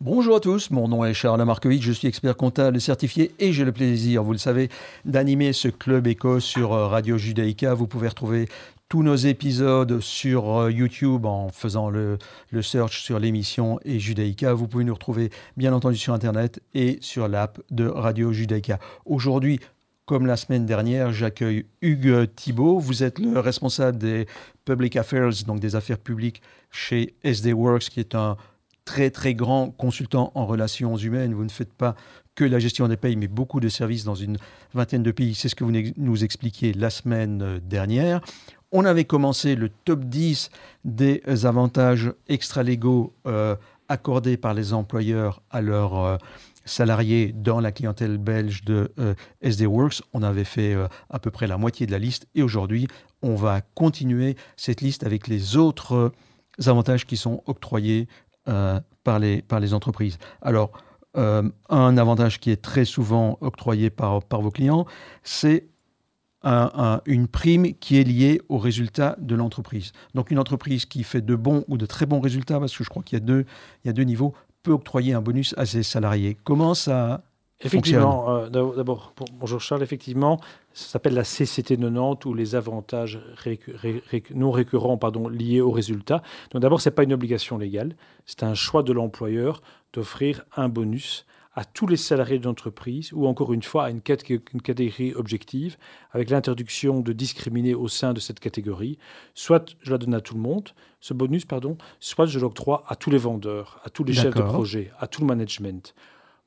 Bonjour à tous, mon nom est Charles Markovic, je suis expert comptable certifié et j'ai le plaisir, vous le savez, d'animer ce club éco sur euh, Radio Judaïka. Vous pouvez retrouver tous nos épisodes sur euh, YouTube en faisant le, le search sur l'émission et Judaïka. Vous pouvez nous retrouver bien entendu sur Internet et sur l'app de Radio Judaïka. Aujourd'hui, comme la semaine dernière, j'accueille Hugues Thibault. Vous êtes le responsable des Public Affairs, donc des affaires publiques chez SD Works, qui est un très très grand consultant en relations humaines. Vous ne faites pas que la gestion des payes, mais beaucoup de services dans une vingtaine de pays. C'est ce que vous nous expliquiez la semaine dernière. On avait commencé le top 10 des avantages extra-légaux euh, accordés par les employeurs à leurs euh, salariés dans la clientèle belge de euh, SD Works. On avait fait euh, à peu près la moitié de la liste et aujourd'hui, on va continuer cette liste avec les autres euh, avantages qui sont octroyés par, les, par les entreprises. Alors, un avantage qui est très souvent octroyé par, par vos clients, c'est une prime qui est liée aux résultats de l'entreprise. Donc une entreprise qui fait de bons ou de très bons résultats, parce que je crois qu'il y a deux, il y a deux niveaux, peut octroyer un bonus à ses salariés. Comment ça Effectivement, euh, d'abord, bonjour Charles, effectivement, ça s'appelle la CCT 90 ou les avantages non récurrents pardon, liés aux résultats. Donc d'abord, ce n'est pas une obligation légale, c'est un choix de l'employeur d'offrir un bonus à tous les salariés de l'entreprise ou encore une fois à une, catégorie objective avec l'interdiction de discriminer au sein de cette catégorie. Soit je la donne à tout le monde, ce bonus, pardon, soit je l'octroie à tous les vendeurs, à tous les chefs de projet, à tout le management.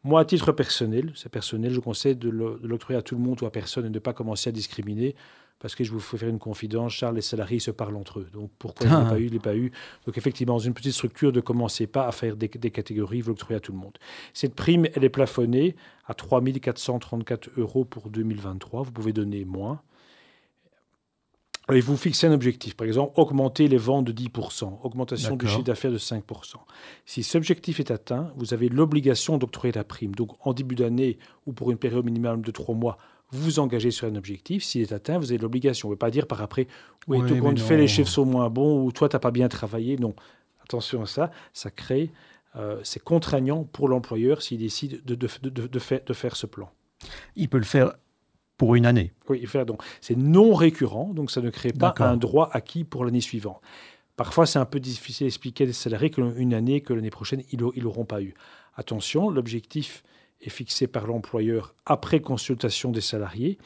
Moi, à titre personnel, c'est personnel, je conseille de l'octroyer à tout le monde ou à personne et de ne pas commencer à discriminer parce que je vous fais faire une confidence, Charles, les salariés se parlent entre eux. Donc pourquoi il n'est pas eu, il n'est pas eu? Donc effectivement, dans une petite structure, ne commencez pas à faire des, catégories, vous l'octroyez à tout le monde. Cette prime, elle est plafonnée à 3 434 euros pour 2023. Vous pouvez donner moins. Et vous fixez un objectif, par exemple, augmenter les ventes de 10%, augmentation du chiffre d'affaires de 5%. Si cet objectif est atteint, vous avez l'obligation d'octroyer la prime. Donc en début d'année ou pour une période minimale de 3 mois, vous vous engagez sur un objectif. S'il est atteint, vous avez l'obligation. On ne veut pas dire par après, oui, tout monde fait, les chiffres sont moins bons, ou toi, tu n'as pas bien travaillé. Non. Attention à ça. Ça crée, euh, c'est contraignant pour l'employeur s'il décide de, de, de, de, faire, de faire ce plan. Il peut le faire pour une année. Oui, donc. C'est non récurrent, donc ça ne crée pas un droit acquis pour l'année suivante. Parfois, c'est un peu difficile d'expliquer à des salariés qu'une année, que l'année prochaine, ils n'auront pas eu. Attention, l'objectif est fixé par l'employeur après consultation des salariés,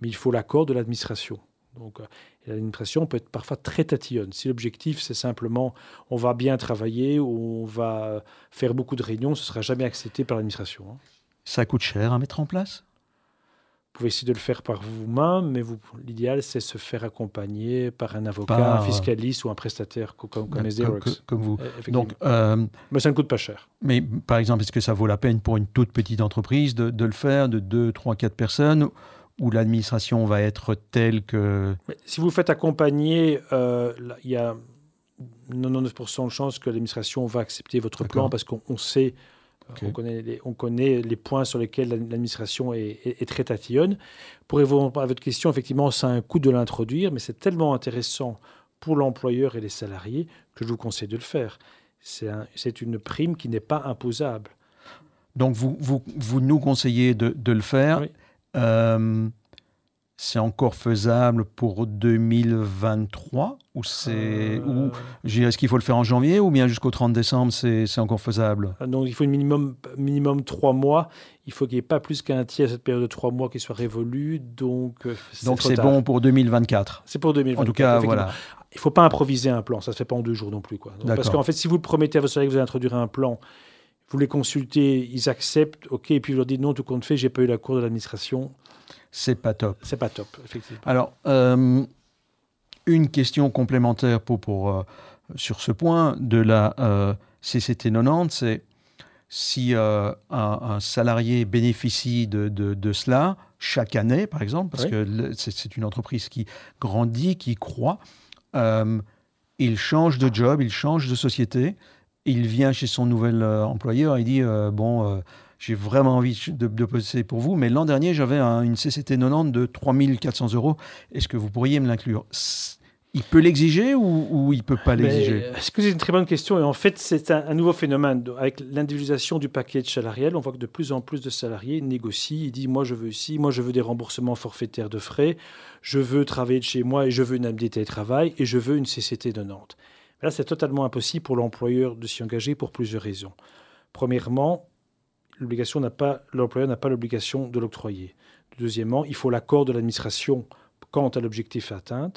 mais il faut l'accord de l'administration. Donc, euh, l'administration peut être parfois très tatillonne. Si l'objectif, c'est simplement on va bien travailler ou on va faire beaucoup de réunions, ce ne sera jamais accepté par l'administration. Hein. Ça coûte cher à mettre en place? Pouvez essayer de le faire par vous-même, mais l'idéal, c'est se faire accompagner par un avocat, un fiscaliste ou un prestataire comme, comme Comme, vous. Donc, euh, mais ça ne coûte pas cher. Mais par exemple, est-ce que ça vaut la peine pour une toute petite entreprise de, de le faire, de 2, 3, 4 personnes où l'administration va être telle que... si vous faites accompagner, euh, il y a 99% de chances que l'administration va accepter votre plan parce qu'on sait on, connaît les, on connaît les points sur lesquels l'administration est, très tatillonne. Pour répondre à votre question, effectivement, ça a un coût de l'introduire, mais c'est tellement intéressant pour l'employeur et les salariés que je vous conseille de le faire. C'est une prime qui n'est pas imposable. Donc, vous, vous, vous nous conseillez de, de le faire. Euh, c'est encore faisable pour 2023 ou c'est euh... est-ce qu'il faut le faire en janvier ou bien jusqu'au 30 décembre c'est encore faisable? Euh, Donc il faut un minimum minimum trois mois. Il faut qu'il n'y ait pas plus qu'un tiers cette période de trois mois qui soit révolue. Donc euh, donc c'est bon pour 2024. C'est pour 2024. En tout cas voilà. Il ne faut pas improviser un plan, ça ne se fait pas en deux jours non plus. Quoi. parce qu'en fait, si vous promettez à vos salariés que vous allez introduire un plan, vous les consultez, ils acceptent, ok, et puis vous leur dites non, tout compte fait, j'ai pas eu l'accord de l'administration c'est pas top. C'est pas top, effectivement. Alors, euh, une question complémentaire pour, pour euh, sur ce point de la euh, CCT 90, c'est si un, salarié bénéficie de, de, cela chaque année, par exemple, parce que c'est une entreprise qui grandit, qui croît, il change de job, il change de société, il vient chez son nouvel employeur, il dit, bon j'ai vraiment envie de, de poser pour vous. Mais l'an dernier, j'avais une CCT 90 de 3400 euros. Est-ce que vous pourriez me l'inclure? Il peut l'exiger ou, il ne peut pas l'exiger? Est-ce que c'est une très bonne question? Et en fait, c'est un, nouveau phénomène. Avec l'individualisation du paquet salarial, on voit que de plus en plus de salariés négocient. Ils disent Moi, je veux ici, moi, je veux des remboursements forfaitaires de frais, je veux travailler de chez moi et je veux une indemnité de travail et je veux une CCT de Nantes. là, c'est totalement impossible pour l'employeur de s'y engager pour plusieurs raisons. Premièrement, l'employeur n'a pas l'obligation de l'octroyer. Deuxièmement, il faut l'accord de l'administration quant à l'objectif atteint.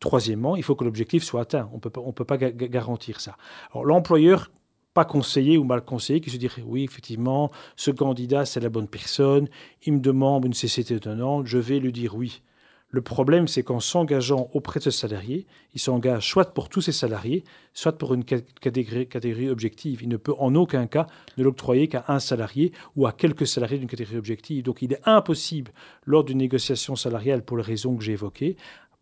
Troisièmement, il faut que l'objectif soit atteint. On ne peut pas garantir ça. L'employeur, pas conseillé ou mal conseillé, qui se dirait oui, effectivement, ce candidat, c'est la bonne personne, il me demande une CCT étonnante, je vais lui dire oui. Le problème, c'est qu'en s'engageant auprès de ce salarié, il s'engage soit pour tous ses salariés, soit pour une catégorie, objective. Il ne peut en aucun cas ne l'octroyer qu'à un salarié ou à quelques salariés d'une catégorie objective. Donc il est impossible, lors d'une négociation salariale, pour les raisons que j'ai évoquées,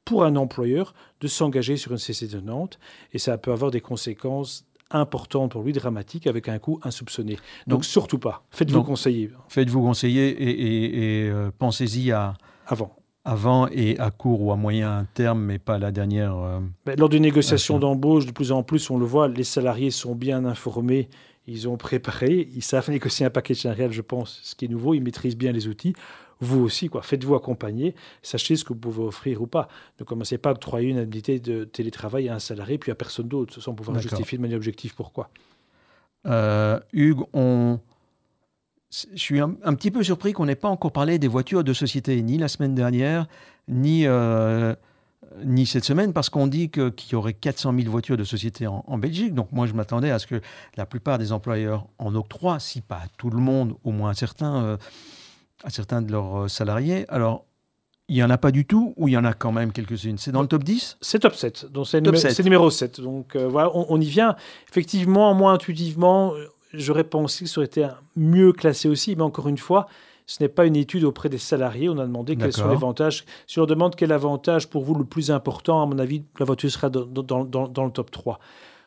pour un employeur de s'engager sur une CCT de Nantes. Et ça peut avoir des conséquences importantes pour lui, dramatiques, avec un coût insoupçonné. Donc, surtout pas. Faites-vous conseiller. Faites-vous conseiller et, euh, pensez-y à... Avant avant et à court ou à moyen terme, mais pas la dernière. Euh, lors des négociations d'embauche, de plus en plus, on le voit, les salariés sont bien informés, ils ont préparé, ils savent négocier un paquet salarial, je pense, ce qui est nouveau, ils maîtrisent bien les outils. Vous aussi, quoi. Faites-vous accompagner, sachez ce que vous pouvez offrir ou pas. Ne commencez pas à octroyer une indemnité de télétravail à un salarié puis à personne d'autre, sans pouvoir justifier de manière objective pourquoi. Euh, Hugues, on, je suis un, petit peu surpris qu'on n'ait pas encore parlé des voitures de société, ni la semaine dernière, ni, euh, ni cette semaine, parce qu'on dit qu'il y aurait 400 000 voitures de société en, Belgique. Donc moi, je m'attendais à ce que la plupart des employeurs en octroient, si pas tout le monde, au moins à certains, euh, à certains de leurs euh, salariés. Alors, il n'y en a pas du tout ou il y en a quand même quelques-unes C'est dans le top 10 C'est top 7. Donc c'est, numéro 7. Donc voilà, on, on, y vient. Effectivement, moins intuitivement, j'aurais pensé que ça aurait été mieux classé aussi, mais encore une fois, ce n'est pas une étude auprès des salariés. On a demandé quels sont les avantages. Si on demande quel avantage pour vous le plus important, à mon avis, la voiture sera dans, le top 3.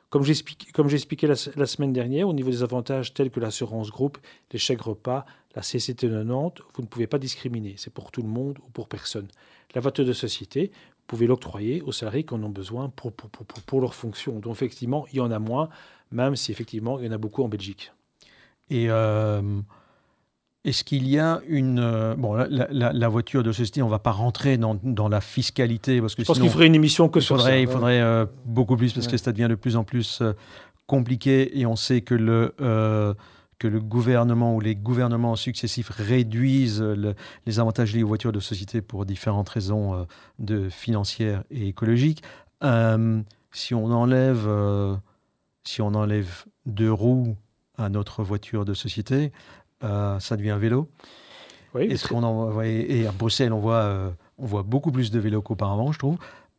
Comme j'expliquais la, la semaine dernière, au niveau des avantages tels que l'assurance groupe, les chèques repas, la CCT 90, vous ne pouvez pas discriminer. C'est pour tout le monde ou pour personne. La voiture de société, vous pouvez l'octroyer aux salariés qui en ont besoin pour, pour, pour, pour leur fonction. Donc effectivement, il y en a moins même si effectivement il y en a beaucoup en Belgique. Et euh, est-ce qu'il y a une... Euh, bon, la, voiture de société, on ne va pas rentrer dans, dans, la fiscalité. Parce que Je pense qu'il faudrait une émission que sur ça. Il faudrait euh, beaucoup plus parce que ça devient de plus en plus compliqué et on sait que le que le gouvernement ou les gouvernements successifs réduisent les avantages liés aux voitures de société pour différentes raisons de financières et écologiques. si on enlève si on enlève deux roues à notre voiture de société, euh, ça devient un vélo. Oui, Est-ce qu'on en, et à Bruxelles, on voit, euh, on voit beaucoup plus de vélos qu'auparavant, je trouve.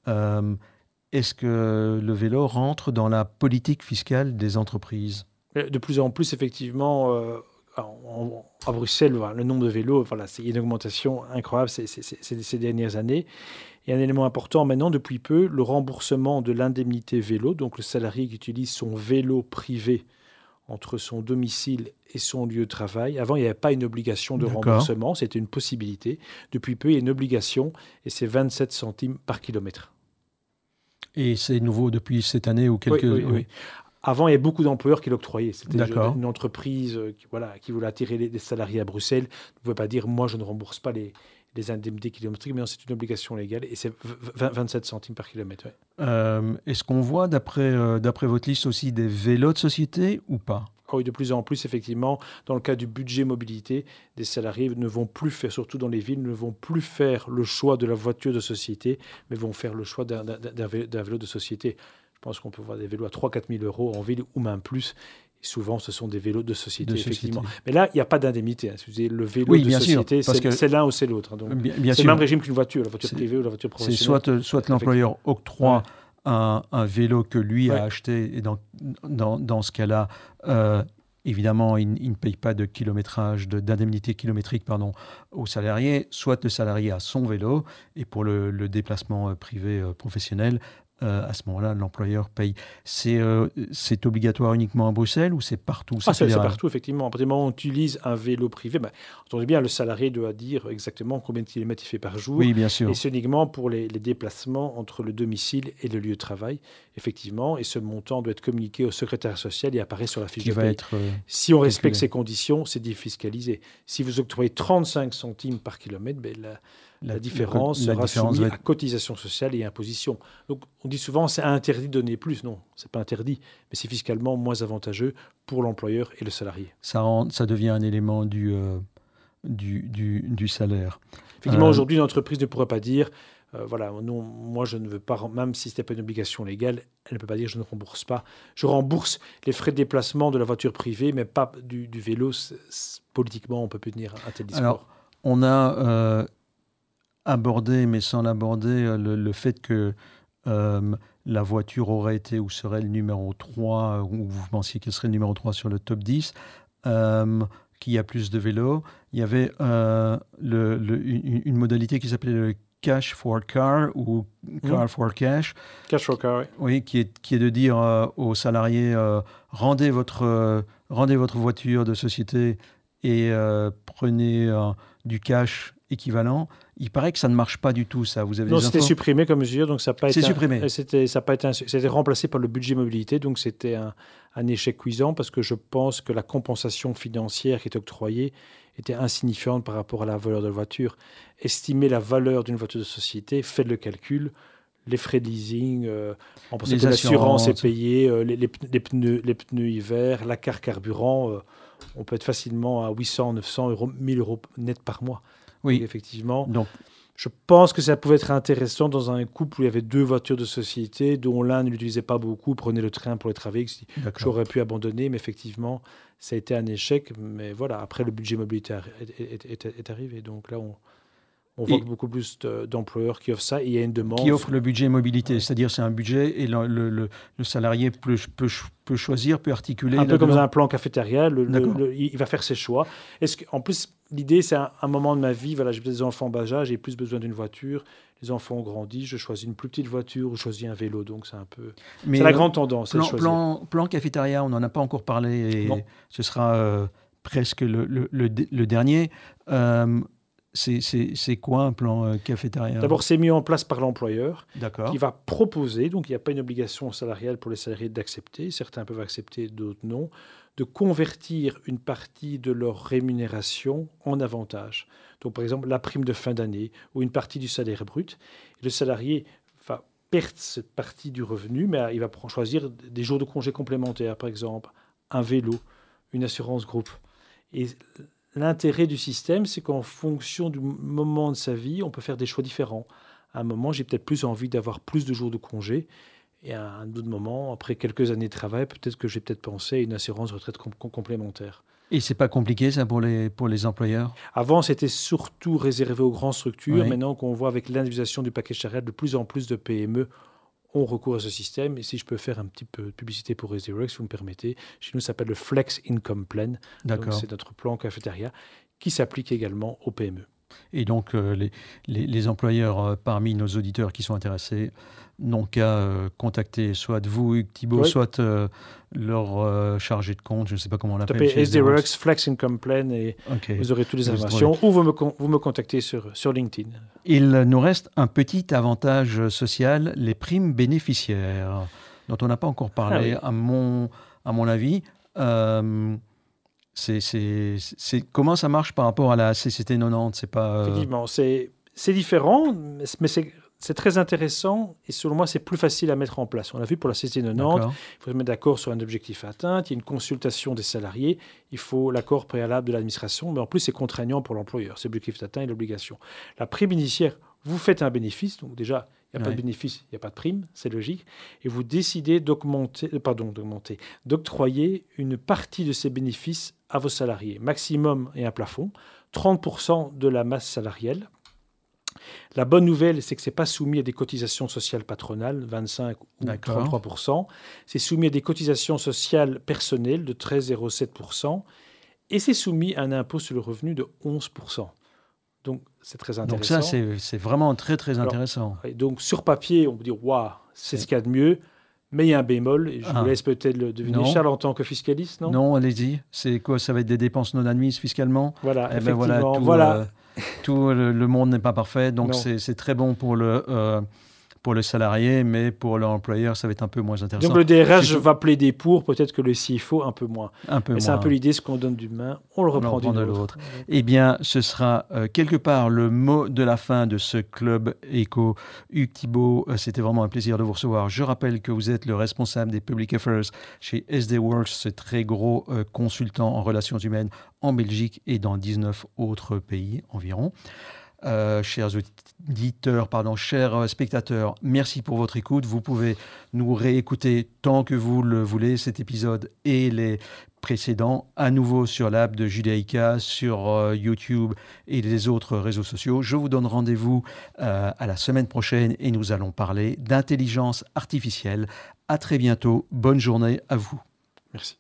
Euh, est-ce que le vélo rentre dans la politique fiscale des entreprises? De plus en plus, effectivement. À Bruxelles, le nombre de vélos, voilà, c'est une augmentation incroyable ces, ces dernières années. Et un élément important maintenant, depuis peu, le remboursement de l'indemnité vélo. Donc le salarié qui utilise son vélo privé entre son domicile et son lieu de travail. Avant, il n'y avait pas une obligation de remboursement, c'était une possibilité. Depuis peu, il y a une obligation et c'est 27 centimes par kilomètre. Et c'est nouveau depuis cette année ou quelques... Oui, oui, Avant, il y avait beaucoup d'employeurs qui l'octroyaient. C'était une entreprise euh, qui, voilà, qui voulait attirer les, salariés à Bruxelles. ne pouvait pas dire, moi, je ne rembourse pas les, les indemnités kilométriques, mais c'est une obligation légale et c'est 27 centimes par kilomètre. Euh, est-ce qu'on voit, euh, d'après votre liste, aussi des vélos de société ou pas? Ah oui, de plus en plus, effectivement, dans le cas du budget mobilité, des salariés ne vont plus faire, surtout dans les villes, ne vont plus faire le choix de la voiture de société, mais vont faire le choix d'un vélo de société. Je pense qu'on peut voir des vélos à 3-4 000 euros en ville ou même plus souvent, ce sont des vélos de société, effectivement. Mais là, il n'y a pas d'indemnité. Hein. Le vélo de société, c'est l'un ou c'est l'autre. Hein. C'est le même régime qu'une voiture, la voiture privée ou la voiture professionnelle. C'est soit, soit l'employeur octroie un, vélo que lui a acheté, et dans, dans, dans ce cas-là, euh, évidemment, il, ne paye pas de kilométrage, d'indemnité kilométrique pardon, au salarié, soit le salarié a son vélo, et pour le, déplacement euh, privé euh, professionnel, euh, à ce moment-là, l'employeur paye. C'est euh, c'est obligatoire uniquement à Bruxelles ou c'est partout? Ah, c'est partout, effectivement. À partir du moment où on utilise un vélo privé, ben, entendez bien, le salarié doit dire exactement combien de kilomètres il fait par jour. Oui, bien sûr. Et c'est uniquement pour les, déplacements entre le domicile et le lieu de travail, effectivement. Et ce montant doit être communiqué au secrétaire social et apparaît sur la fiche de va. Être, euh, si on respecte ces conditions, c'est défiscalisé. Si vous octroyez 35 centimes par kilomètre, ben, la, la, différence sera soumise à cotisation sociale et imposition. Donc on dit souvent c'est interdit de donner plus. Non, c'est pas interdit, mais c'est fiscalement moins avantageux pour l'employeur et le salarié. Ça, ça devient un élément du, euh, du, du, salaire. Effectivement, euh, aujourd'hui, une entreprise ne pourrait pas dire euh, voilà, non, moi je ne veux pas, même si ce n'était pas une obligation légale, elle ne peut pas dire je ne rembourse pas. Je rembourse les frais de déplacement de la voiture privée, mais pas du, du vélo. politiquement, on ne peut plus tenir un tel discours. Alors, on a aborder, mais sans l'aborder, euh, le, fait que euh, la voiture aurait été ou serait le numéro 3, ou vous pensiez qu'elle serait le numéro 3 sur le top 10, euh, qu'il y a plus de vélos. Il y avait le, une, modalité qui s'appelait le cash for car ou car mmh. for cash. Cash for car, oui. oui qui, est, qui est de dire aux salariés rendez, votre, rendez votre voiture de société et prenez du cash équivalent. Il paraît que ça ne marche pas du tout, ça. Vous avez non, c'était supprimé comme mesure, donc ça n'a pas été. C'est supprimé. C'était, ça pas été, c'était remplacé par le budget mobilité, donc c'était un, un, échec cuisant parce que je pense que la compensation financière qui est octroyée était insignifiante par rapport à la valeur de la voiture. Estimer la valeur d'une voiture de société, faites le calcul. Les frais de leasing, euh, que l'assurance est payée, euh, les, les, pneus, les pneus hiver, la carte carburant, euh, on peut être facilement à 800, 900 euros, 1000 euros net par mois. Oui. effectivement. Donc, je pense que ça pouvait être intéressant dans un couple où il y avait deux voitures de société, dont l'un ne l'utilisait pas beaucoup, prenait le train pour les travailler. J'aurais pu abandonner, mais effectivement, ça a été un échec. Mais voilà, après, le budget mobilité est arrivé. Donc là, on, on voit beaucoup plus d'employeurs qui offrent ça et il y a une demande. Qui offre le budget mobilité, c'est-à-dire c'est un budget et le, le, le, salarié peut, peut, peut, choisir, peut articuler. Un peu comme dans un plan cafétéria, il va faire ses choix. Est-ce en plus, l'idée, c'est un, moment de ma vie, voilà, j'ai des enfants bas âge, j'ai plus besoin d'une voiture. Les enfants ont grandi, je choisis une plus petite voiture ou je choisis un vélo. Donc c'est un peu. C'est la grande tendance. Plan, plan, plan, cafétéria, on n'en a pas encore parlé et ce sera euh, presque le, dernier. Euh, c'est quoi un plan euh, cafétéria? D'abord, c'est mis en place par l'employeur qui va proposer, donc il n'y a pas une obligation salariale pour les salariés d'accepter, certains peuvent accepter, d'autres non, de convertir une partie de leur rémunération en avantage. Donc par exemple, la prime de fin d'année ou une partie du salaire brut. Le salarié va perdre cette partie du revenu, mais il va choisir des jours de congé complémentaires, par exemple, un vélo, une assurance groupe. Et L'intérêt du système, c'est qu'en fonction du moment de sa vie, on peut faire des choix différents. À un moment, j'ai peut-être plus envie d'avoir plus de jours de congé. Et à un autre moment, après quelques années de travail, peut-être que j'ai peut-être pensé à une assurance retraite complémentaire. Et c'est pas compliqué ça pour les, pour les employeurs? Avant, c'était surtout réservé aux grandes structures. Maintenant qu'on voit avec l'individualisation du paquet charrette, de plus en plus de PME on recours à ce système. Et si je peux faire un petit peu de publicité pour Resurrect, si vous me permettez, chez nous, ça s'appelle le Flex Income Plan. C'est notre plan cafétéria qui s'applique également aux PME. Et donc, euh, les, les, employeurs euh, parmi nos auditeurs qui sont intéressés n'ont qu'à euh, contacter soit vous, Thibault, soit leur chargé de compte, je ne sais pas comment on l'appelle. SDWorks Flex Income Plan et vous aurez toutes les informations. Ou vous me, vous me contactez sur, sur LinkedIn. Il nous reste un petit avantage social, les primes bénéficiaires, dont on n'a pas encore parlé, ah à, mon, à mon avis. C'est comment ça marche par rapport à la CCT 90 C'est pas. Euh, Effectivement, c'est différent, mais c'est très intéressant et selon moi, c'est plus facile à mettre en place. On l'a vu pour la CCT 90, il faut se mettre d'accord sur un objectif atteint, il y a une consultation des salariés, il faut l'accord préalable de l'administration, mais en plus, c'est contraignant pour l'employeur. C'est l'objectif atteint et l'obligation. La prime initiaire, vous faites un bénéfice, donc déjà, il n'y a pas de bénéfice, il n'y a pas de prime, c'est logique. Et vous décidez d'augmenter, euh, pardon, d'augmenter, d'octroyer une partie de ces bénéfices à vos salariés. Maximum et un plafond, 30% de la masse salariale. La bonne nouvelle, c'est que ce n'est pas soumis à des cotisations sociales patronales, 25 ou 33%. C'est soumis à des cotisations sociales personnelles de 13,07%. Et c'est soumis à un impôt sur le revenu de 11%. Donc, c'est très intéressant. Donc ça, c'est vraiment très, très intéressant. Donc, sur papier, on peut dire, waouh, c'est ce qu'il y a de mieux. Mais il y a un bémol, et je Ah. vous laisse peut-être le deviner, Non. Charles, en tant que fiscaliste, non, Non, allez-y. C'est quoi Ça va être des dépenses non admises fiscalement? Voilà, Eh ben voilà, tout, voilà. euh, tout le, le monde n'est pas parfait, donc c'est très bon pour le, euh, pour le salarié, mais pour l'employeur, ça va être un peu moins intéressant. Donc, le DRH va plaider pour, peut-être que le CFO un peu moins. un peu c'est un peu l'idée, ce qu'on donne d'une main, on le reprend reprend d'une de autre. l'autre. Eh bien, ce sera euh, quelque part le mot de la fin de ce club éco. Hugues Thibault, euh, c'était vraiment un plaisir de vous recevoir. Je rappelle que vous êtes le responsable des Public Affairs chez SD Works, ce très gros euh, consultant en relations humaines en Belgique et dans 19 autres pays environ. Euh, chers auditeurs, pardon, chers euh, spectateurs, merci pour votre écoute. Vous pouvez nous réécouter tant que vous le voulez, cet épisode et les précédents, à nouveau sur l'app de Judaïka, sur euh, YouTube et les autres réseaux sociaux. Je vous donne rendez-vous à la semaine prochaine et nous allons parler d'intelligence artificielle. À très bientôt. Bonne journée à vous. Merci.